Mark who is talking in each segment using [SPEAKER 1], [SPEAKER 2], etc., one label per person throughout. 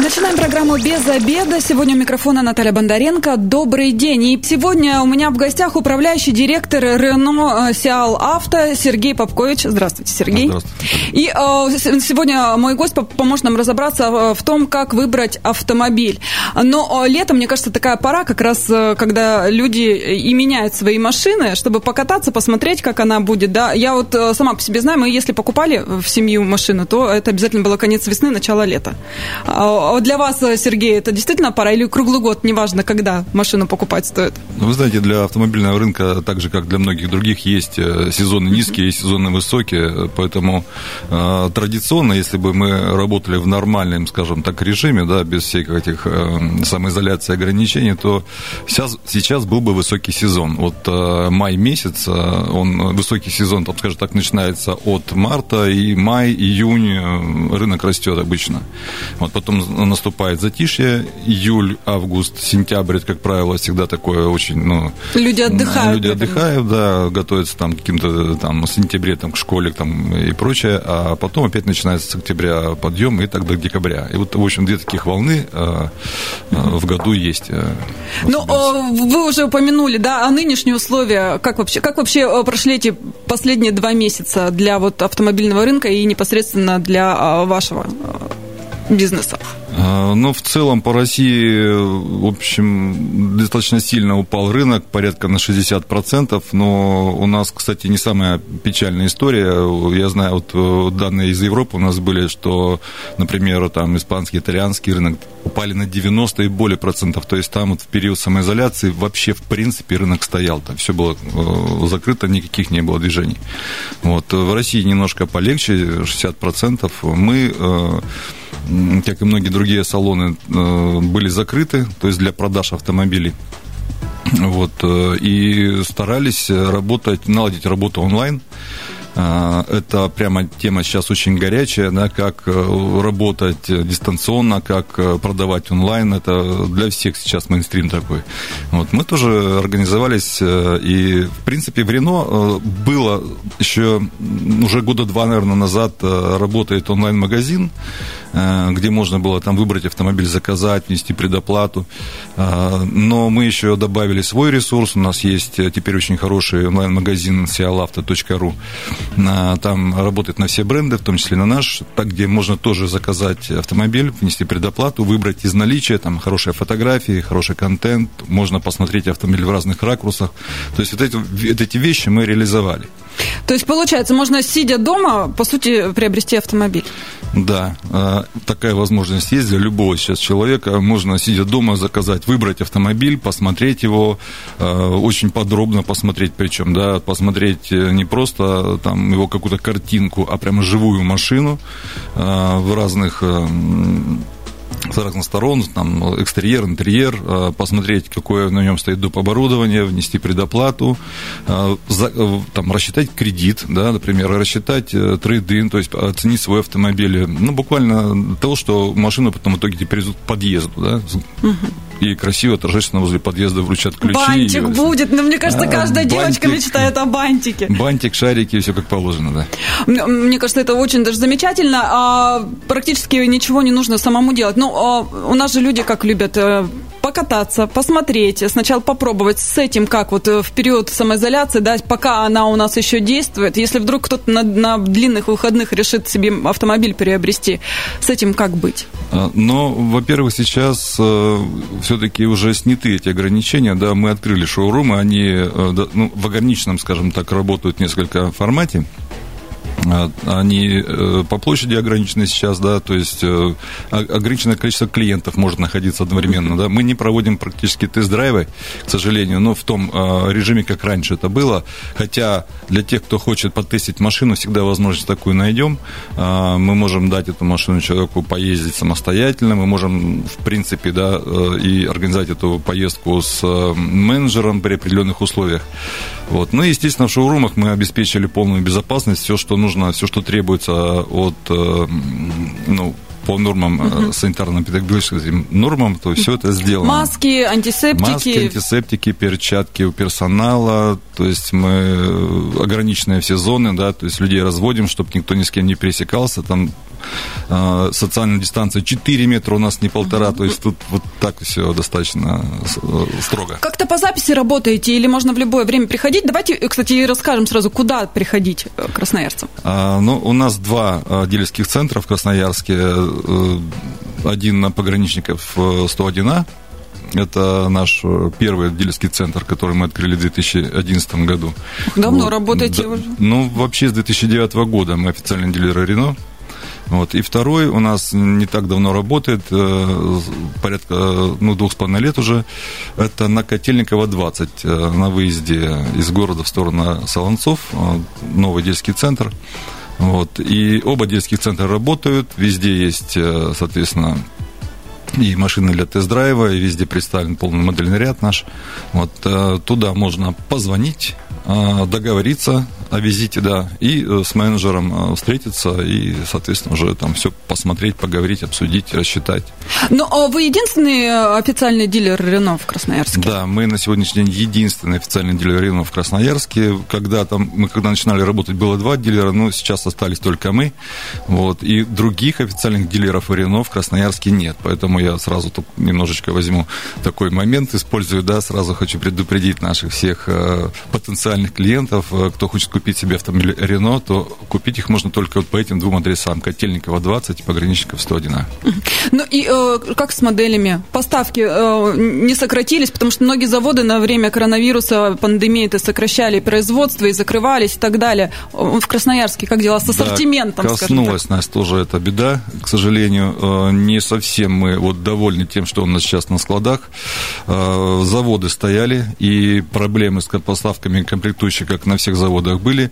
[SPEAKER 1] Начинаем программу «Без обеда». Сегодня у микрофона Наталья Бондаренко. Добрый день. И сегодня у меня в гостях управляющий директор Рено Сиал Авто Сергей Попкович. Здравствуйте, Сергей.
[SPEAKER 2] Здравствуйте.
[SPEAKER 1] И э, сегодня мой гость поможет нам разобраться в том, как выбрать автомобиль. Но э, лето, мне кажется, такая пора, как раз э, когда люди и меняют свои машины, чтобы покататься, посмотреть, как она будет. Да? Я вот э, сама по себе знаю, мы если покупали в семью машину, то это обязательно было конец весны, начало лета. А, для вас, э, Сергей, это действительно пора или круглый год, неважно, когда машину покупать стоит?
[SPEAKER 2] Ну, вы знаете, для автомобильного рынка, так же, как для многих других, есть э, сезоны низкие и сезоны высокие, поэтому э, традиционно, если бы мы работали в нормальном, скажем так, режиме, да, без всех этих э, самоизоляции ограничений, то сейчас, сейчас был бы высокий сезон. Вот э, май месяц, э, он высокий сезон, там, скажем так, начинается от марта, и май, июнь рынок растет обычно. Вот потом наступает затишье, июль, август, сентябрь, это, как правило, всегда такое очень, ну...
[SPEAKER 1] Люди отдыхают.
[SPEAKER 2] Люди отдыхают, да, готовятся там к каким-то там в сентябре там, к школе там, и прочее, а потом опять начинается с октября подъем и так до декабря. И вот, в общем, две таких волны э, э, в году есть. Э,
[SPEAKER 1] ну, вы уже упомянули, да, а нынешние условия, как вообще, как вообще прошли эти последние два месяца для вот автомобильного рынка и непосредственно для вашего бизнеса?
[SPEAKER 2] А, ну, в целом по России, в общем, достаточно сильно упал рынок, порядка на 60%, но у нас, кстати, не самая печальная история. Я знаю, вот э, данные из Европы у нас были, что, например, там испанский, итальянский рынок упали на 90 и более процентов. То есть там вот в период самоизоляции вообще, в принципе, рынок стоял. Там все было э, закрыто, никаких не было движений. Вот. В России немножко полегче, 60%. Мы э, как и многие другие салоны, э, были закрыты, то есть для продаж автомобилей. Вот, э, и старались работать, наладить работу онлайн. А, это прямо тема сейчас очень горячая, да, как э, работать дистанционно, как э, продавать онлайн. Это для всех сейчас мейнстрим такой. Вот. Мы тоже организовались, э, и, в принципе, в Рено было еще уже года два, наверное, назад работает онлайн-магазин, где можно было там выбрать автомобиль, заказать, внести предоплату. Но мы еще добавили свой ресурс. У нас есть теперь очень хороший онлайн-магазин sialafto.ru. Там работает на все бренды, в том числе на наш, так, где можно тоже заказать автомобиль, внести предоплату, выбрать из наличия, там хорошие фотографии, хороший контент, можно посмотреть автомобиль в разных ракурсах. То есть вот эти, вот эти вещи мы реализовали.
[SPEAKER 1] То есть, получается, можно, сидя дома, по сути, приобрести автомобиль?
[SPEAKER 2] Да, э, такая возможность есть для любого сейчас человека. Можно, сидя дома, заказать, выбрать автомобиль, посмотреть его, э, очень подробно посмотреть, причем, да, посмотреть э, не просто там его какую-то картинку, а прямо живую машину в разных с разных сторон, там, экстерьер, интерьер, э, посмотреть, какое на нем стоит доп. оборудование, внести предоплату, э, э, там, рассчитать кредит, да, например, рассчитать трейдин, то есть оценить свой автомобиль. Ну, буквально того, что машину потом в итоге тебе привезут к подъезду, да, и красиво, торжественно возле подъезда вручат ключи.
[SPEAKER 1] Бантик и... будет. Ну, мне кажется, каждая бантик, девочка мечтает о бантике.
[SPEAKER 2] Бантик, шарики, все как положено,
[SPEAKER 1] да. Мне кажется, это очень даже замечательно. А практически ничего не нужно самому делать. Ну, а у нас же люди как любят э, покататься, посмотреть, сначала попробовать с этим, как вот э, в период самоизоляции, да, пока она у нас еще действует. Если вдруг кто-то на, на длинных выходных решит себе автомобиль приобрести, с этим как быть?
[SPEAKER 2] А, но, во-первых, сейчас э, все-таки уже сняты эти ограничения, да, мы открыли шоурумы, они э, ну, в ограниченном, скажем так, работают в несколько формате. А, они э, по площади ограничены сейчас, да, то есть э, ограниченное количество клиентов может находиться одновременно, да. Мы не проводим практически тест-драйвы, к сожалению, но в том э, режиме, как раньше это было, хотя для тех, кто хочет потестить машину, всегда возможность такую найдем. Мы можем дать эту машину человеку поездить самостоятельно, мы можем, в принципе, да, и организовать эту поездку с менеджером при определенных условиях. Вот. Ну и, естественно, в шоурумах мы обеспечили полную безопасность, все, что нужно, все, что требуется от э, ну, по нормам, угу. санитарно-педагогическим нормам, то все это сделано.
[SPEAKER 1] Маски, антисептики.
[SPEAKER 2] Маски, антисептики, перчатки у персонала, то есть мы ограниченные все зоны, да, то есть людей разводим, чтобы никто ни с кем не пересекался, там э, социальная дистанция 4 метра у нас не полтора, то есть тут вот так все достаточно строго.
[SPEAKER 1] Как-то по записи работаете или можно в любое время приходить? Давайте, кстати, расскажем сразу, куда приходить красноярцам.
[SPEAKER 2] А, ну, у нас два дилерских центра в Красноярске. Э, один на пограничников 101А, это наш первый дилерский центр, который мы открыли в 2011 году.
[SPEAKER 1] Давно вот. работаете да, уже?
[SPEAKER 2] Ну, вообще с 2009 года мы официальный дилер Рено. Вот. И второй у нас не так давно работает, э, порядка ну, двух с половиной лет уже. Это на Котельниково 20, э, на выезде из города в сторону Солонцов, новый детский центр. Вот. И оба детских центра работают, везде есть, э, соответственно, и машины для тест-драйва, и везде представлен полный модельный ряд наш. Вот туда можно позвонить, договориться о визите, да, и э, с менеджером э, встретиться и, соответственно, уже там все посмотреть, поговорить, обсудить, рассчитать.
[SPEAKER 1] Ну, а вы единственный э, официальный дилер Рено в Красноярске?
[SPEAKER 2] Да, мы на сегодняшний день единственный официальный дилер Рено в Красноярске. Когда там, мы когда начинали работать, было два дилера, но сейчас остались только мы. Вот, и других официальных дилеров Рено в Красноярске нет. Поэтому я сразу тут немножечко возьму такой момент, использую, да, сразу хочу предупредить наших всех потенциальных клиентов, кто хочет купить себе автомобиль Рено, то купить их можно только вот по этим двум адресам. Котельникова 20 и Пограничников 101.
[SPEAKER 1] Ну и э, как с моделями? Поставки э, не сократились, потому что многие заводы на время коронавируса, пандемии это сокращали производство и закрывались и так далее. В Красноярске как дела с ассортиментом?
[SPEAKER 2] Да, коснулась нас тоже эта беда, к сожалению. Э, не совсем мы вот довольны тем, что у нас сейчас на складах. Э, заводы стояли, и проблемы с поставками комплектующих, как на всех заводах, были.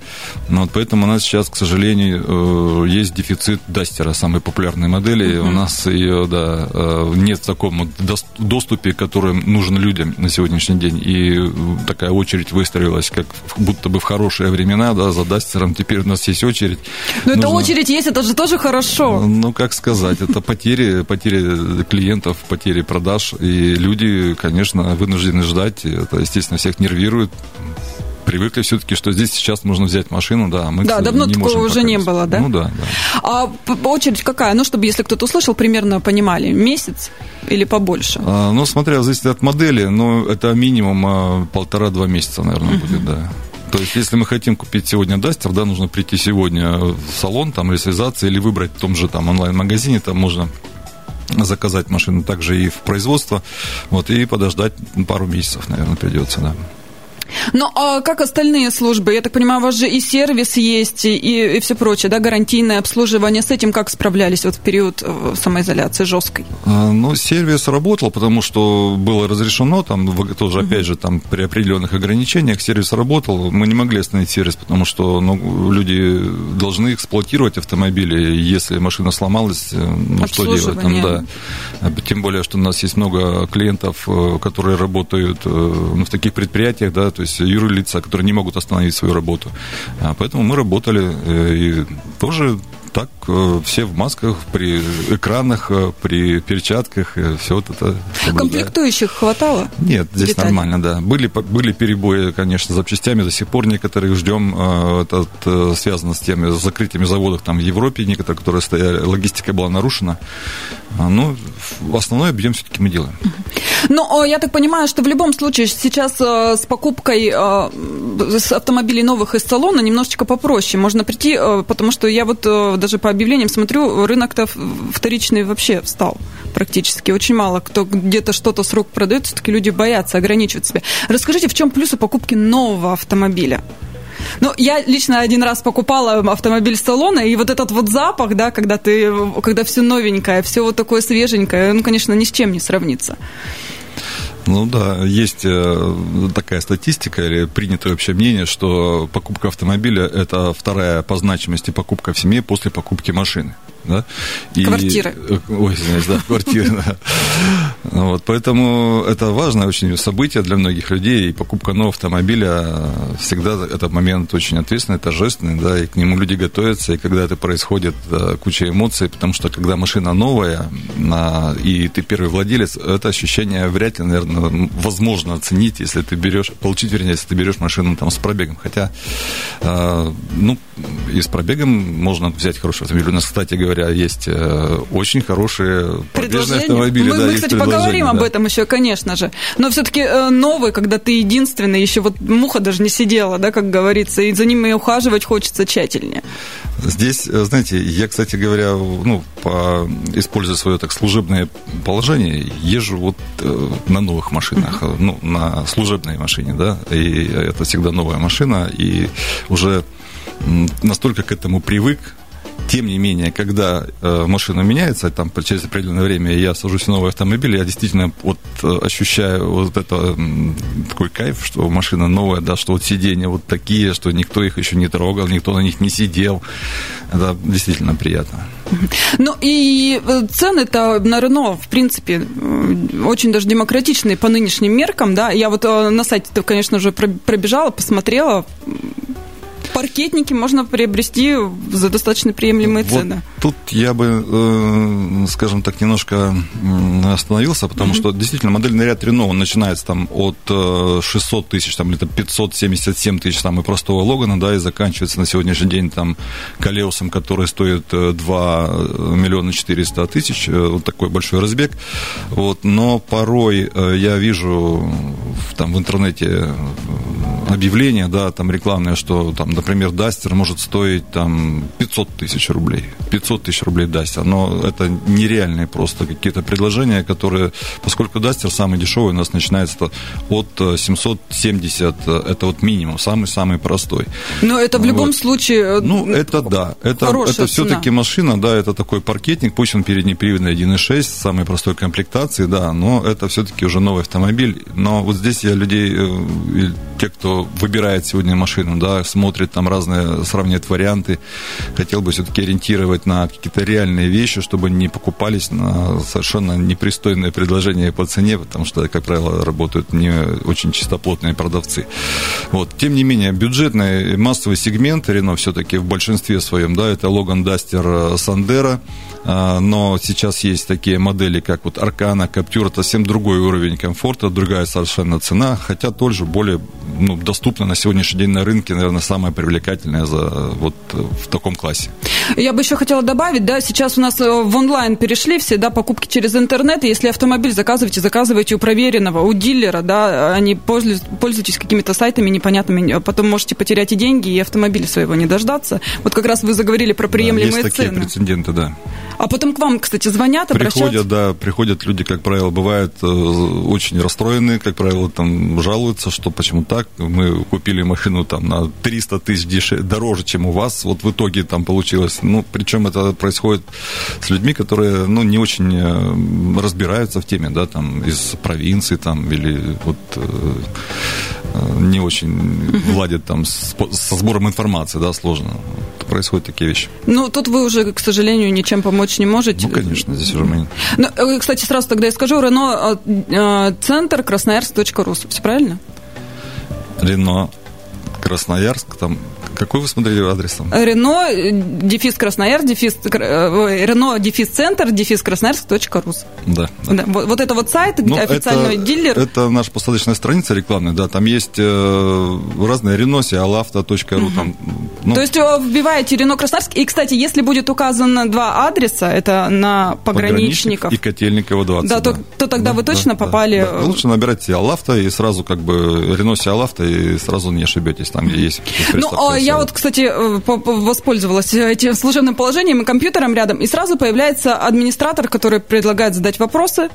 [SPEAKER 2] Но вот поэтому у нас сейчас, к сожалению, э, есть дефицит Дастера, самой популярной модели. Mm-hmm. У нас ее, да, э, нет в таком доступе, который нужен людям на сегодняшний день. И такая очередь выстроилась, как будто бы в хорошие времена, да, за Дастером. Теперь у нас есть очередь.
[SPEAKER 1] Но Нужно... эта очередь есть, это же тоже хорошо.
[SPEAKER 2] Ну, как сказать, это потери, потери клиентов, потери продаж. И люди, конечно, вынуждены ждать. Это, естественно, всех нервирует привыкли все-таки, что здесь сейчас можно взять машину, да, мы
[SPEAKER 1] Да, давно
[SPEAKER 2] не
[SPEAKER 1] такого уже не было, да?
[SPEAKER 2] Ну да, да.
[SPEAKER 1] А очередь какая? Ну, чтобы, если кто-то услышал, примерно понимали, месяц или побольше?
[SPEAKER 2] А, ну, смотря, зависит от модели, но это минимум а, полтора-два месяца, наверное, uh-huh. будет, да. То есть, если мы хотим купить сегодня Дастер, да, нужно прийти сегодня в салон, там, или связаться, или выбрать в том же там онлайн-магазине, там можно заказать машину также и в производство, вот, и подождать пару месяцев, наверное, придется, да.
[SPEAKER 1] Ну, а как остальные службы? Я так понимаю, у вас же и сервис есть, и, и все прочее, да, гарантийное обслуживание. С этим как справлялись вот в период э, самоизоляции жесткой?
[SPEAKER 2] А, ну, сервис работал, потому что было разрешено, там, тоже, опять же, там, при определенных ограничениях сервис работал. Мы не могли остановить сервис, потому что ну, люди должны эксплуатировать автомобили, если машина сломалась, э, ну, что делать там, да. Тем более, что у нас есть много клиентов, э, которые работают ну, в таких предприятиях, да, то есть юрлица, которые не могут остановить свою работу. А поэтому мы работали э, и тоже так э, все в масках, при экранах, э, при перчатках, все вот это.
[SPEAKER 1] Комплектующих хватало?
[SPEAKER 2] Нет, здесь деталей? нормально, да. Были, были перебои, конечно, с запчастями, до сих пор некоторых ждем. Это связано с теми с закрытиями заводов там в Европе, некоторые, которые стояли, логистика была нарушена. А, ну, основной объем все-таки мы делаем.
[SPEAKER 1] Ну, я так понимаю, что в любом случае сейчас э, с покупкой э, с автомобилей новых из салона немножечко попроще. Можно прийти, э, потому что я вот даже по объявлениям смотрю, рынок-то вторичный вообще встал практически. Очень мало кто где-то что-то с рук продает, все-таки люди боятся ограничивать себя. Расскажите, в чем плюсы покупки нового автомобиля? Ну, я лично один раз покупала автомобиль салона, и вот этот вот запах, да, когда ты, когда все новенькое, все вот такое свеженькое, ну, конечно, ни с чем не сравнится.
[SPEAKER 2] Ну да, есть э, такая статистика или принятое общее мнение, что покупка автомобиля – это вторая по значимости покупка в семье после покупки машины. Да?
[SPEAKER 1] И, квартиры.
[SPEAKER 2] Ой, извиняюсь, да, квартиры. Да. Вот, поэтому это важное очень событие для многих людей, и покупка нового автомобиля всегда этот момент очень ответственный, торжественный, да, и к нему люди готовятся, и когда это происходит, куча эмоций, потому что когда машина новая, и ты первый владелец, это ощущение вряд ли, наверное, возможно оценить, если ты берешь, получить, вернее, если ты берешь машину там с пробегом. Хотя, э, ну, и с пробегом можно взять хороший автомобиль. У нас, кстати говоря, есть э, очень хорошие пробежные автомобили.
[SPEAKER 1] Мы,
[SPEAKER 2] да,
[SPEAKER 1] мы кстати, поговорим да. об этом еще, конечно же. Но все-таки э, новый, когда ты единственный, еще вот муха даже не сидела, да, как говорится, и за ним и ухаживать хочется тщательнее.
[SPEAKER 2] Здесь, э, знаете, я, кстати говоря, ну, по, используя свое так служебное положение, езжу вот э, на новых машинах, mm-hmm. ну, на служебной машине, да, и это всегда новая машина, и уже настолько к этому привык, тем не менее, когда э, машина меняется, там через определенное время я сажусь в новый автомобиль, я действительно вот э, ощущаю вот это такой кайф, что машина новая, да, что вот сиденья вот такие, что никто их еще не трогал, никто на них не сидел. Это действительно приятно.
[SPEAKER 1] Ну и э, цены-то на Рено, в принципе, очень даже демократичные по нынешним меркам, да. Я вот э, на сайте, конечно же, пробежала, посмотрела, паркетники можно приобрести за достаточно приемлемые вот цены.
[SPEAKER 2] Тут я бы, э, скажем так, немножко остановился, потому mm-hmm. что действительно модельный ряд Рено, он начинается там от 600 э, тысяч, там, или 577 тысяч там, и простого Логана, да, и заканчивается на сегодняшний день там Калеусом, который стоит 2 э, миллиона 400 тысяч, вот такой большой разбег. Вот, но порой я вижу там в интернете объявление, да, там рекламное, что там, например, Дастер может стоить там 500 тысяч рублей. 500 тысяч рублей Дастер. Но это нереальные просто какие-то предложения, которые, поскольку Дастер самый дешевый у нас начинается от 770, э, это вот минимум, самый-самый простой.
[SPEAKER 1] Но это в любом вот. случае...
[SPEAKER 2] Э, ну, это да. Это, это все-таки машина, да, это такой паркетник, пусть он переднеприводный 1.6, самой простой комплектации, да, но это все-таки уже новый автомобиль. Но вот здесь я людей, э, те, кто выбирает сегодня машину, да, смотрит там разные, сравнивает варианты, хотел бы все-таки ориентировать на какие-то реальные вещи, чтобы не покупались на совершенно непристойные предложения по цене, потому что, как правило, работают не очень чистоплотные продавцы. Вот. Тем не менее, бюджетный массовый сегмент Рено все-таки в большинстве своем, да, это Логан Дастер Сандера, а, но сейчас есть такие модели, как вот Аркана, Каптюр, это совсем другой уровень комфорта, другая совершенно цена, хотя тоже более ну, доступна на сегодняшний день на рынке, наверное, самая привлекательная за, вот, в таком классе.
[SPEAKER 1] Я бы еще хотела добавить, да, сейчас у нас э, в онлайн перешли все, да, покупки через интернет, и если автомобиль заказываете, заказывайте у проверенного, у дилера, да, а не пользуйтесь какими-то сайтами непонятными, а потом можете потерять и деньги, и автомобиля своего не дождаться. Вот как раз вы заговорили про приемлемые
[SPEAKER 2] да, есть
[SPEAKER 1] цены.
[SPEAKER 2] такие прецеденты, да.
[SPEAKER 1] А потом к вам, кстати, звонят,
[SPEAKER 2] обращаются? Приходят, да, приходят люди, как правило, бывают э, очень расстроенные, как правило, там жалуются, что почему так, мы купили машину там на 300 тысяч дешевле, дороже, чем у вас, вот в итоге там получилось, ну, причем это происходит с людьми, которые, ну, не очень э, разбираются в теме, да, там, из провинции, там, или вот э, не очень владят там со сбором информации, да, сложно. Происходят такие вещи.
[SPEAKER 1] Ну, тут вы уже, к сожалению, ничем помочь не можете.
[SPEAKER 2] Ну, конечно, здесь уже мы...
[SPEAKER 1] Ну, э, кстати, сразу тогда я скажу, Рено э, э, центр красноярск.ру, все правильно?
[SPEAKER 2] Рено Красноярск, там какой вы смотрели адрес там?
[SPEAKER 1] Рено, дефис Красноярск, дефис, Рено, дефис центр, дефис Красноярск.рус.
[SPEAKER 2] Да. да.
[SPEAKER 1] да. Вот, вот это вот сайт, ну, официальный
[SPEAKER 2] это,
[SPEAKER 1] дилер.
[SPEAKER 2] Это наша посадочная страница рекламная, да, там есть э, разные Реноси, алавто.ру. Угу. Там,
[SPEAKER 1] ну. То есть э, вбиваете Рено Красноярск, и, кстати, если будет указано два адреса, это на пограничников.
[SPEAKER 2] и Котельникова 20.
[SPEAKER 1] Да, да. То, то тогда да, вы точно да, попали... Да,
[SPEAKER 2] да. Лучше набирайте Алавто и сразу как бы Реноси Алавто, и сразу не ошибетесь там, где есть
[SPEAKER 1] Ну, а я вот, кстати, э, воспользовалась этим служебным положением и компьютером рядом, и сразу появляется администратор, который предлагает задать вопросы.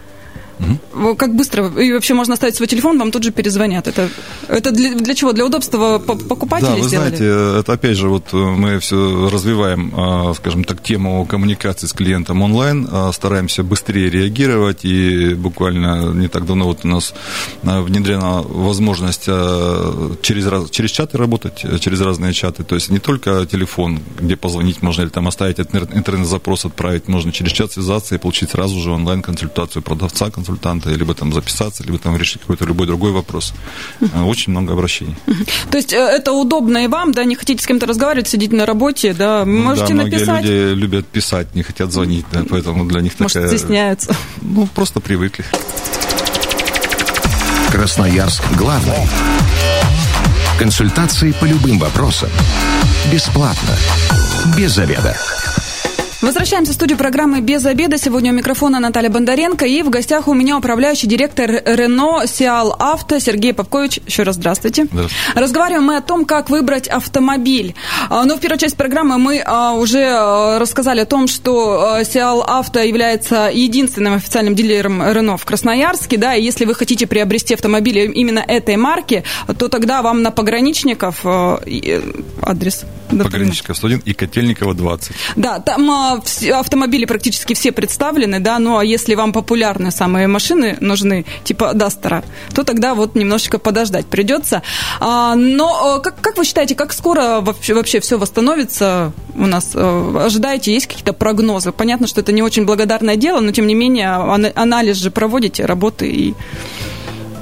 [SPEAKER 1] Угу. Как быстро? И вообще можно оставить свой телефон, вам тут же перезвонят. Это, это для, для чего? Для удобства покупателей
[SPEAKER 2] Да, вы
[SPEAKER 1] сделали?
[SPEAKER 2] знаете, это опять же, вот мы все развиваем, а, скажем так, тему коммуникации с клиентом онлайн, а, стараемся быстрее реагировать, и буквально не так давно вот у нас а, внедрена возможность через, через чаты работать, через разные чаты, то есть не только телефон, где позвонить можно, или там оставить интернет-запрос, отправить, можно через чат связаться и получить сразу же онлайн-консультацию продавца, консультанта, либо там записаться, либо там решить какой-то любой другой вопрос. Очень много обращений.
[SPEAKER 1] То есть э, это удобно и вам, да, не хотите с кем-то разговаривать, сидите на работе, да, можете
[SPEAKER 2] да,
[SPEAKER 1] написать.
[SPEAKER 2] люди любят писать, не хотят звонить, да, поэтому для них
[SPEAKER 1] Может,
[SPEAKER 2] такая...
[SPEAKER 1] стесняются.
[SPEAKER 2] Ну, просто привыкли.
[SPEAKER 3] Красноярск главный. Консультации по любым вопросам. Бесплатно. Без заведа.
[SPEAKER 1] Возвращаемся в студию программы «Без обеда». Сегодня у микрофона Наталья Бондаренко. И в гостях у меня управляющий директор Рено Сиал Авто Сергей Попкович. Еще раз здравствуйте.
[SPEAKER 2] здравствуйте.
[SPEAKER 1] Разговариваем мы о том, как выбрать автомобиль. А, Но ну, в первой части программы мы а, уже а, рассказали о том, что Сиал Авто является единственным официальным дилером Рено в Красноярске. Да, и если вы хотите приобрести автомобиль именно этой марки, то тогда вам на пограничников адрес.
[SPEAKER 2] Пограничников 101 и Котельникова 20.
[SPEAKER 1] Да, там автомобили практически все представлены, да, ну а если вам популярные самые машины нужны, типа Дастера, то тогда вот немножечко подождать придется. А, но как, как вы считаете, как скоро вообще, вообще все восстановится у нас? Ожидаете, есть какие-то прогнозы? Понятно, что это не очень благодарное дело, но тем не менее анализ же проводите, работы и...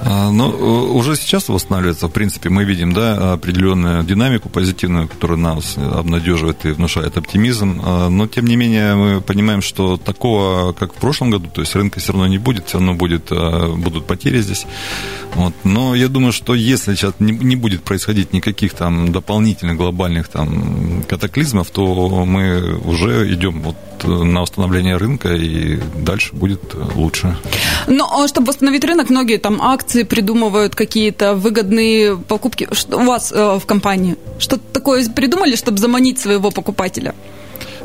[SPEAKER 2] Ну, уже сейчас восстанавливается, в принципе, мы видим, да, определенную динамику позитивную, которая нас обнадеживает и внушает оптимизм, а, но, тем не менее, мы понимаем, что такого, как в прошлом году, то есть рынка все равно не будет, все равно будет, а, будут потери здесь, вот. но я думаю, что если сейчас не, будет происходить никаких там дополнительных глобальных там катаклизмов, то мы уже идем вот на восстановление рынка, и дальше будет лучше.
[SPEAKER 1] Но чтобы восстановить рынок, многие там акции придумывают, какие-то выгодные покупки. Что у вас э, в компании? Что-то такое придумали, чтобы заманить своего покупателя?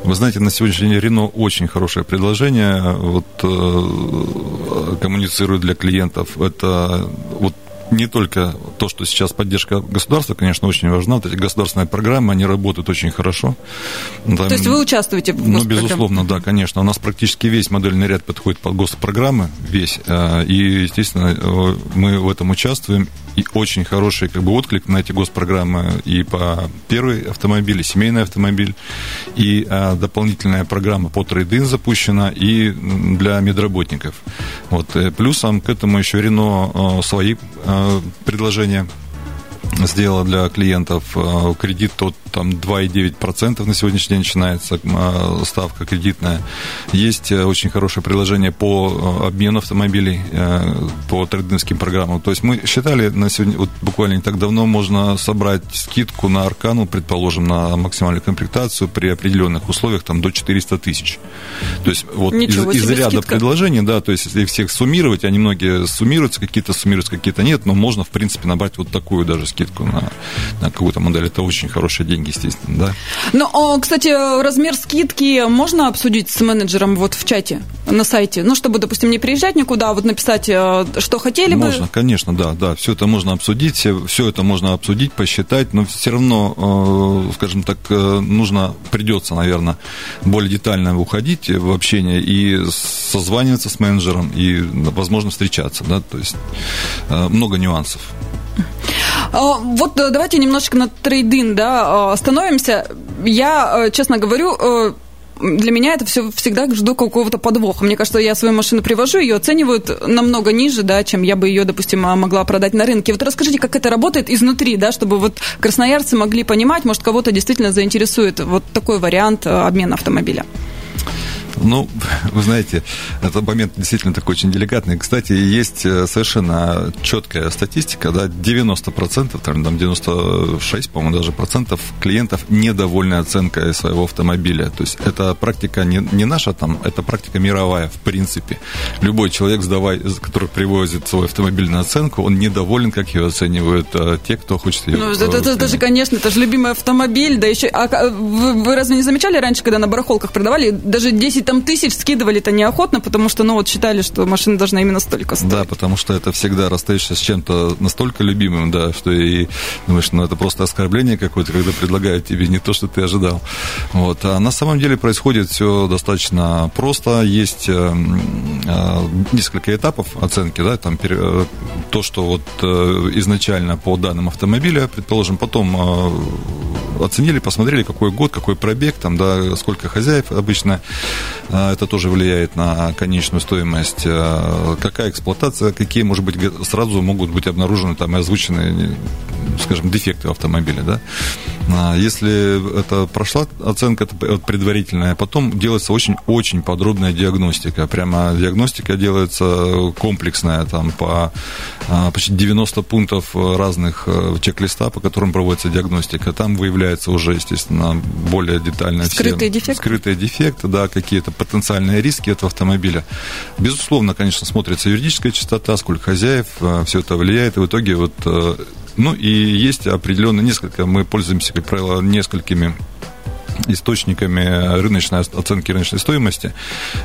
[SPEAKER 2] Вы знаете, на сегодняшний день Рено очень хорошее предложение. Вот э, коммуницирует для клиентов. Это вот не только то, что сейчас поддержка государства, конечно, очень важна. Вот эти государственные программы, они работают очень хорошо.
[SPEAKER 1] Там, то есть вы участвуете в
[SPEAKER 2] Ну, безусловно, да, конечно. У нас практически весь модельный ряд подходит под госпрограммы, весь. Э, и, естественно, э, мы в этом участвуем. И очень хороший как бы, отклик на эти госпрограммы и по первый автомобиль, и семейный автомобиль, и а, дополнительная программа по трейдин запущена, и для медработников. Вот. Плюсом к этому еще Рено свои а, предложения сделала для клиентов э, кредит тот там 2,9% на сегодняшний день начинается э, ставка кредитная. Есть э, очень хорошее приложение по обмену автомобилей, по трейдинговским программам. То есть мы считали на сегодня, вот буквально не так давно можно собрать скидку на Аркану, предположим, на максимальную комплектацию при определенных условиях там до 400 тысяч. То есть вот Ничего из, из ряда скидка. предложений, да, то есть если всех суммировать, они многие суммируются, какие-то суммируются, какие-то нет, но можно, в принципе, набрать вот такую даже скидку на, на какую-то модель. Это очень хорошие деньги, естественно, да.
[SPEAKER 1] Ну, кстати, размер скидки можно обсудить с менеджером вот в чате на сайте? Ну, чтобы, допустим, не приезжать никуда, а вот написать, э, что хотели
[SPEAKER 2] можно, бы? Можно, конечно, да, да. Все это можно обсудить, все, все это можно обсудить, посчитать, но все равно, э, скажем так, э, нужно, придется, наверное, более детально уходить в общение и созваниваться с менеджером, и, возможно, встречаться, да, то есть много нюансов.
[SPEAKER 1] А, вот э, давайте немножечко на трейдин да, остановимся. Я, э, честно говорю, э, для меня это все всегда жду какого-то подвоха. Мне кажется, я свою машину привожу, ее оценивают намного ниже, да, чем я бы ее, допустим, могла продать на рынке. Вот расскажите, как это работает изнутри, да, чтобы вот красноярцы могли понимать, может, кого-то действительно заинтересует вот такой вариант обмена автомобиля.
[SPEAKER 2] Ну, вы знаете, этот момент действительно такой очень деликатный. Кстати, есть э, совершенно четкая статистика, да, 90%, там 96, по-моему, даже процентов клиентов недовольны оценкой своего автомобиля. То есть это практика не, не наша там, это практика мировая, в принципе. Любой человек, сдавай, который привозит свой автомобиль на оценку, он недоволен, как ее оценивают а, те, кто хочет ее...
[SPEAKER 1] Ну, это, это, это же, конечно, это же любимый автомобиль, да еще... А вы, вы разве не замечали раньше, когда на барахолках продавали, даже 10 там тысяч скидывали-то неохотно, потому что, ну, вот считали, что машина должна именно столько стоить.
[SPEAKER 2] Да, потому что это всегда расстаешься с чем-то настолько любимым, да, что и думаешь, ну, это просто оскорбление какое-то, когда предлагают тебе не то, что ты ожидал. Вот. А на самом деле происходит все достаточно просто. Есть э, э, несколько этапов оценки, да, там э, то, что вот изначально по данным автомобиля, предположим, потом оценили, посмотрели, какой год, какой пробег, там, да, сколько хозяев обычно, это тоже влияет на конечную стоимость, какая эксплуатация, какие, может быть, сразу могут быть обнаружены там и озвучены, скажем, дефекты автомобиля, да. А если это прошла оценка предварительная, потом делается очень-очень подробная диагностика. Прямо диагностика делается комплексная, там по а, почти 90 пунктов разных э, чек-листа, по которым проводится диагностика. Там выявляется уже, естественно, более детально
[SPEAKER 1] скрытые все дефекты.
[SPEAKER 2] скрытые дефекты, да, какие-то потенциальные риски этого автомобиля. Безусловно, конечно, смотрится юридическая частота, сколько хозяев, э, все это влияет, и в итоге вот э, ну и есть определенно несколько, мы пользуемся, как правило, несколькими источниками рыночной оценки рыночной стоимости,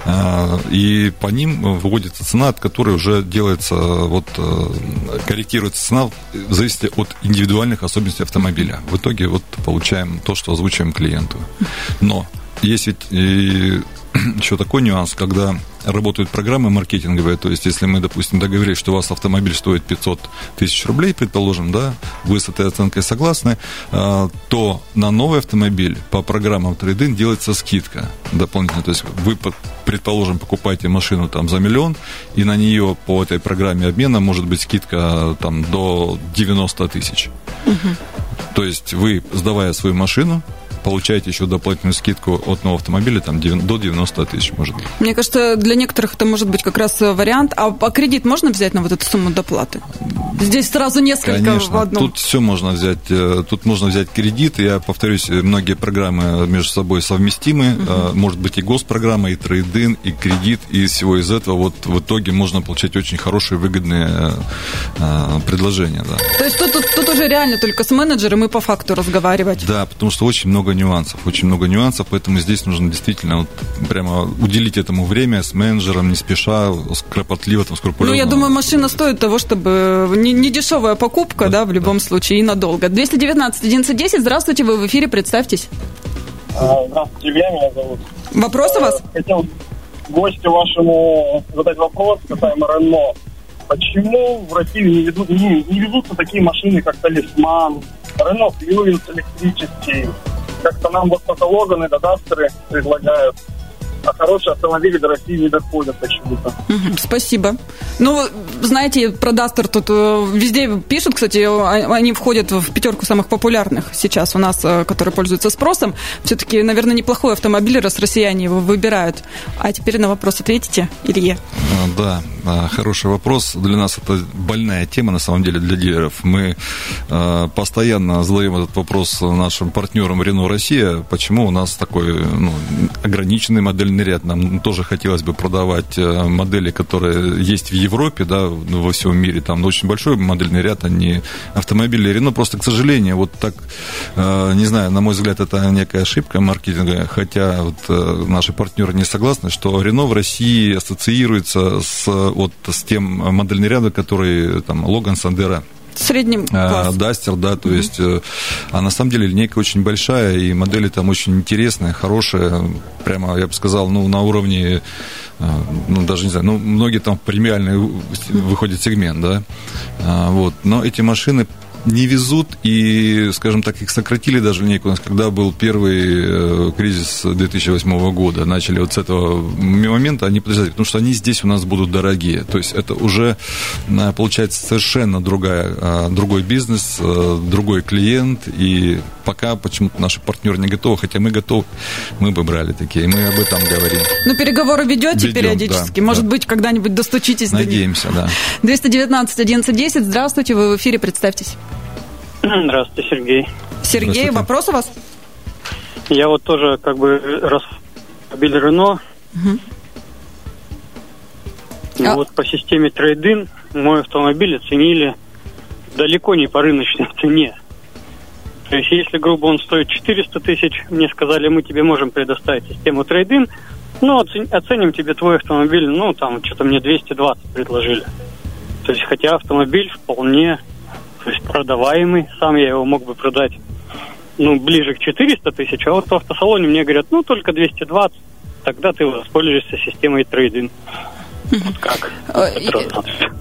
[SPEAKER 2] а, и по ним выводится цена, от которой уже делается, вот, э, корректируется цена в зависимости от индивидуальных особенностей автомобиля. В итоге вот получаем то, что озвучиваем клиенту. Но есть ведь еще такой нюанс, когда работают программы маркетинговые, то есть если мы, допустим, договорились, что у вас автомобиль стоит 500 тысяч рублей, предположим, да, вы с этой оценкой согласны, а, то на новый автомобиль по программам трейдинг делается скидка дополнительно, то есть вы, предположим, покупаете машину там за миллион, и на нее по этой программе обмена может быть скидка там до 90 тысяч. Угу. То есть вы, сдавая свою машину, получаете еще дополнительную скидку от нового автомобиля там, до 90 тысяч, может быть.
[SPEAKER 1] Мне кажется, для некоторых это может быть как раз вариант. А по кредит можно взять на вот эту сумму доплаты? Здесь сразу несколько
[SPEAKER 2] Конечно,
[SPEAKER 1] в одном.
[SPEAKER 2] тут все можно взять. Э, тут можно взять кредит. Я повторюсь, многие программы между собой совместимы. Угу. Может быть и госпрограмма, и трейдин, и кредит, и всего из этого вот в итоге можно получать очень хорошие, выгодные э, предложения. Да.
[SPEAKER 1] То есть тут, тут, тут уже реально только с менеджером и по факту разговаривать.
[SPEAKER 2] Да, потому что очень много нюансов, очень много нюансов, поэтому здесь нужно действительно вот прямо уделить этому время с менеджером, не спеша, кропотливо, там, скрупулезно.
[SPEAKER 1] Ну, я думаю, машина стоит того, чтобы... Не, не дешевая покупка, да, да в любом да. случае, и надолго. 219 1110, здравствуйте, вы в эфире, представьтесь.
[SPEAKER 4] А, здравствуйте, Илья, меня зовут.
[SPEAKER 1] Вопрос у вас?
[SPEAKER 4] Хотел гостю вашему задать вопрос касаемо Рено. Почему в России не, ведут, не, не ведутся такие машины, как Талисман, Рено Фьюинс электрический, как-то нам вот только Логаны да Дастеры предлагают а хорошие автомобили до России не доходят почему-то.
[SPEAKER 1] Спасибо. Ну, знаете, про Дастер тут э, везде пишут, кстати, они входят в пятерку самых популярных сейчас у нас, э, которые пользуются спросом. Все-таки, наверное, неплохой автомобиль, раз россияне его выбирают. А теперь на вопрос ответите, Илье.
[SPEAKER 2] А, да, хороший вопрос. Для нас это больная тема, на самом деле, для дилеров. Мы э, постоянно задаем этот вопрос нашим партнерам Renault Россия, почему у нас такой ну, ограниченный модель модельный ряд. Нам тоже хотелось бы продавать э, модели, которые есть в Европе, да, во всем мире. Там очень большой модельный ряд, они автомобили Рено. Просто, к сожалению, вот так, не знаю, на мой взгляд, это некая ошибка маркетинга, хотя вот наши партнеры не согласны, что Рено в России ассоциируется с, вот, с тем модельным рядом, который там Логан Сандера
[SPEAKER 1] среднем классе.
[SPEAKER 2] Дастер, да, то mm-hmm. есть, а на самом деле линейка очень большая, и модели там очень интересные, хорошие, прямо, я бы сказал, ну, на уровне ну, даже не знаю, ну, многие там премиальный выходит сегмент, да, вот, но эти машины не везут, и, скажем так, их сократили даже линейку у нас, когда был первый э, кризис 2008 года. Начали вот с этого момента они подождать, потому что они здесь у нас будут дорогие. То есть это уже э, получается совершенно другая, э, другой бизнес, другой клиент, и пока почему-то наши партнеры не готовы, хотя мы готовы, мы бы брали такие, мы об этом говорим.
[SPEAKER 1] Ну, переговоры ведете Ведем, периодически, да, может да. быть, когда-нибудь достучитесь
[SPEAKER 2] Надеемся, до них.
[SPEAKER 1] да. 219 1110, здравствуйте, вы в эфире, представьтесь.
[SPEAKER 4] Здравствуйте, Сергей.
[SPEAKER 1] Сергей, вопрос у вас?
[SPEAKER 4] Я вот тоже как бы раз автомобиль Рено. Угу. А... Вот по системе трейдин мой автомобиль оценили далеко не по рыночной цене. То есть, если, грубо, он стоит 400 тысяч, мне сказали, мы тебе можем предоставить систему трейдин,
[SPEAKER 5] Ну, оценим тебе твой автомобиль, ну, там, что-то мне 220 предложили. То есть, хотя автомобиль вполне, то есть, продаваемый, сам я его мог бы продать, ну, ближе к 400 тысяч, а вот в автосалоне мне говорят, ну, только 220, тогда ты воспользуешься системой трейдинг. Вот как?
[SPEAKER 1] Э,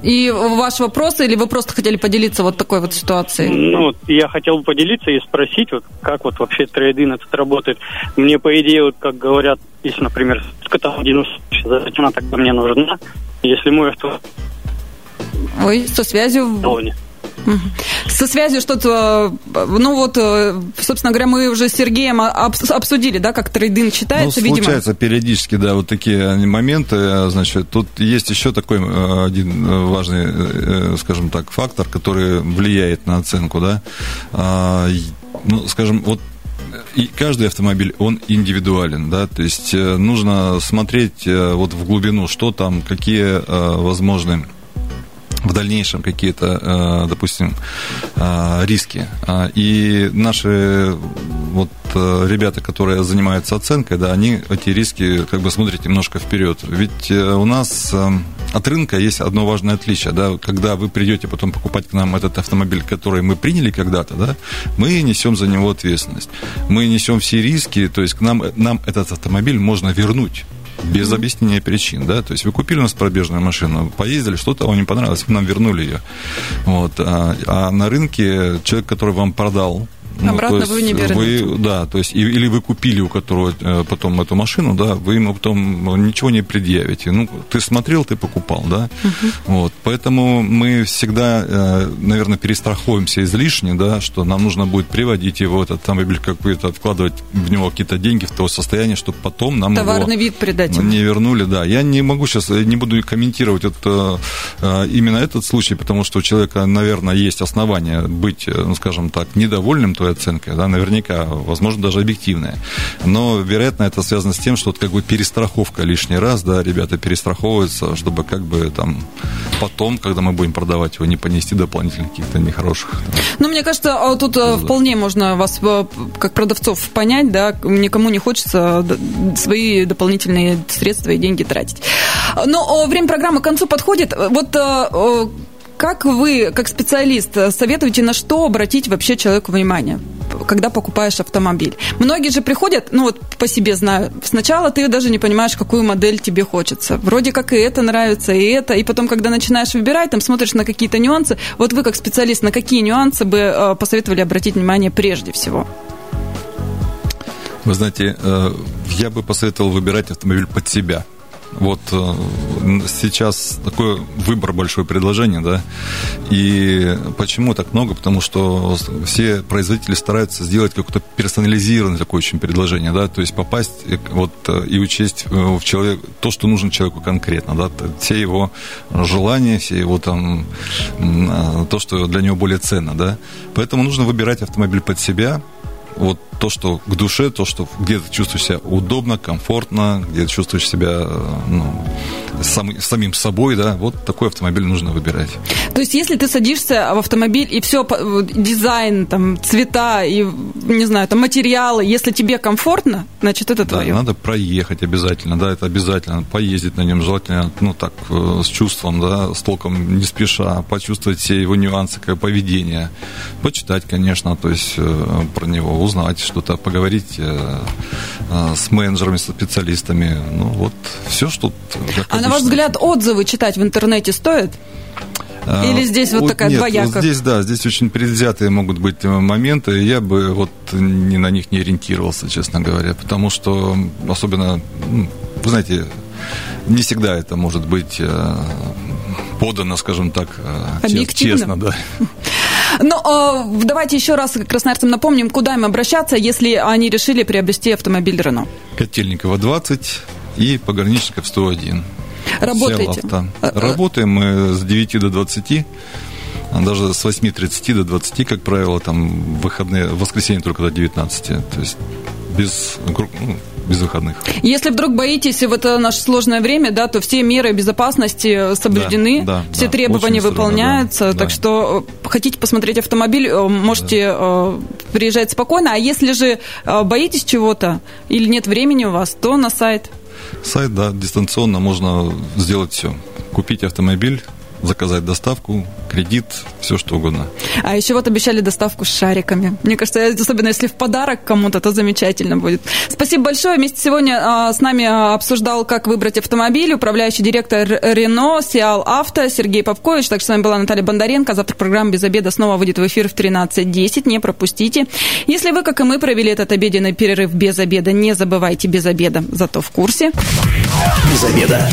[SPEAKER 1] и, и ваш вопрос, или вы просто хотели поделиться вот такой вот ситуацией?
[SPEAKER 5] Ну, я хотел бы поделиться и спросить, вот как вот вообще трейдинг этот работает. Мне, по идее, вот как говорят, если, например, там 90 зачем она тогда мне нужна, если мой авто...
[SPEAKER 1] Ой, со связью... В... Со связью что-то, ну вот, э, собственно говоря, мы уже с Сергеем обсудили, да, как трейдинг читается,
[SPEAKER 2] ну,
[SPEAKER 1] видимо.
[SPEAKER 2] случаются периодически, да, вот такие моменты, значит, тут есть еще такой э, один важный, э, скажем так, фактор, который влияет на оценку, да, а, ну, скажем, вот и каждый автомобиль, он индивидуален, да, то есть нужно смотреть вот в глубину, что там, какие возможны в дальнейшем какие-то, э, допустим, э, риски. А, и наши вот э, ребята, которые занимаются оценкой, да, они эти риски как бы смотрят немножко вперед. Ведь у нас от рынка есть одно важное отличие, да, когда вы придете потом покупать к нам этот автомобиль, который мы приняли когда-то, да, мы несем за него ответственность. Мы несем все риски, то есть к нам, нам этот автомобиль можно вернуть без объяснения причин, да, то есть вы купили у нас пробежную машину, поездили, что-то вам не понравилось, вы нам вернули ее, вот, а, а на рынке человек, который вам продал
[SPEAKER 1] ну, Обратно вы не вернете.
[SPEAKER 2] Вы, да, то есть, или вы купили у которого э, потом эту машину, да, вы ему потом ничего не предъявите. Ну, ты смотрел, ты покупал, да. Угу. Вот, поэтому мы всегда, э, наверное, перестраховываемся излишне, да, что нам нужно будет приводить его, этот автомобиль какой-то, вкладывать в него какие-то деньги в то состояние, чтобы потом нам
[SPEAKER 1] Товарный
[SPEAKER 2] его
[SPEAKER 1] вид придать.
[SPEAKER 2] Не вернули, да. Я не могу сейчас, не буду комментировать это, э, именно этот случай, потому что у человека, наверное, есть основания быть, ну, скажем так, недовольным той оценка, да, наверняка, возможно, даже объективная. Но, вероятно, это связано с тем, что вот как бы перестраховка лишний раз, да, ребята перестраховываются, чтобы как бы там потом, когда мы будем продавать его, не понести дополнительных каких-то нехороших. Да.
[SPEAKER 1] Ну, мне кажется, а тут да. вполне можно вас, э, как продавцов, понять, да, никому не хочется свои дополнительные средства и деньги тратить. Но время программы к концу подходит. Вот э, как вы, как специалист, советуете, на что обратить вообще человеку внимание? когда покупаешь автомобиль. Многие же приходят, ну вот по себе знаю, сначала ты даже не понимаешь, какую модель тебе хочется. Вроде как и это нравится, и это, и потом, когда начинаешь выбирать, там смотришь на какие-то нюансы. Вот вы как специалист, на какие нюансы бы э, посоветовали обратить внимание прежде всего?
[SPEAKER 2] Вы знаете, э, я бы посоветовал выбирать автомобиль под себя – вот э, сейчас такой выбор большой предложения, да. И почему так много? Потому что все производители стараются сделать какое-то персонализированное такое очень предложение, да, то есть попасть э, вот э, и учесть в человек то, что нужно человеку конкретно, да, все его желания, все его там то, что для него более ценно, да. Поэтому нужно выбирать автомобиль под себя, вот то, что к душе, то, что где ты чувствуешь себя удобно, комфортно, где ты чувствуешь себя э, ну, сам, самим собой, да, вот такой автомобиль нужно выбирать.
[SPEAKER 1] То есть, если ты садишься в автомобиль и все, дизайн, там, цвета и, не знаю, там, материалы, если тебе комфортно, значит, это твое.
[SPEAKER 2] Да, надо проехать обязательно, да, это обязательно, поездить на нем, желательно, ну, так, э, с чувством, да, с толком, не спеша, почувствовать все его нюансы, как поведение, почитать, конечно, то есть, э, про него, узнать что-то, поговорить с менеджерами, со специалистами, ну, вот, все, что
[SPEAKER 1] а на ваш взгляд, отзывы читать в интернете стоит? А, Или здесь вот, вот такая нет, двояка?
[SPEAKER 2] Вот здесь, да, здесь очень предвзятые могут быть э, моменты. Я бы вот ни на них не ориентировался, честно говоря, потому что особенно, вы знаете, не всегда это может быть э, подано, скажем так,
[SPEAKER 1] э, Объективно. честно, да. Ну, давайте еще раз красноярцам напомним, куда им обращаться, если они решили приобрести автомобиль Рено.
[SPEAKER 2] Котельникова 20 и Пограничников 101.
[SPEAKER 1] Работаете?
[SPEAKER 2] А, а. Работаем мы с 9 до 20 даже с 8.30 до 20, как правило, там выходные, в воскресенье только до 19. То есть без, ну, без выходных.
[SPEAKER 1] Если вдруг боитесь в это наше сложное время, да, то все меры безопасности соблюдены, да, да, все да, требования выполняются. Да, так да. что э, хотите посмотреть автомобиль, э, можете да. Э, приезжать спокойно. А если же боитесь чего-то или нет времени у вас, то на сайт
[SPEAKER 2] Сайт, да, дистанционно можно сделать все. Купить автомобиль, заказать доставку, кредит, все что угодно.
[SPEAKER 1] А еще вот обещали доставку с шариками. Мне кажется, особенно если в подарок кому-то, то замечательно будет. Спасибо большое. Вместе сегодня а, с нами а, обсуждал, как выбрать автомобиль, управляющий директор Рено, Сиал Авто, Сергей Попкович. Так что с вами была Наталья Бондаренко. Завтра программа «Без обеда» снова выйдет в эфир в 13.10. Не пропустите. Если вы, как и мы, провели этот обеденный перерыв без обеда, не забывайте без обеда, зато в курсе.
[SPEAKER 3] Без обеда.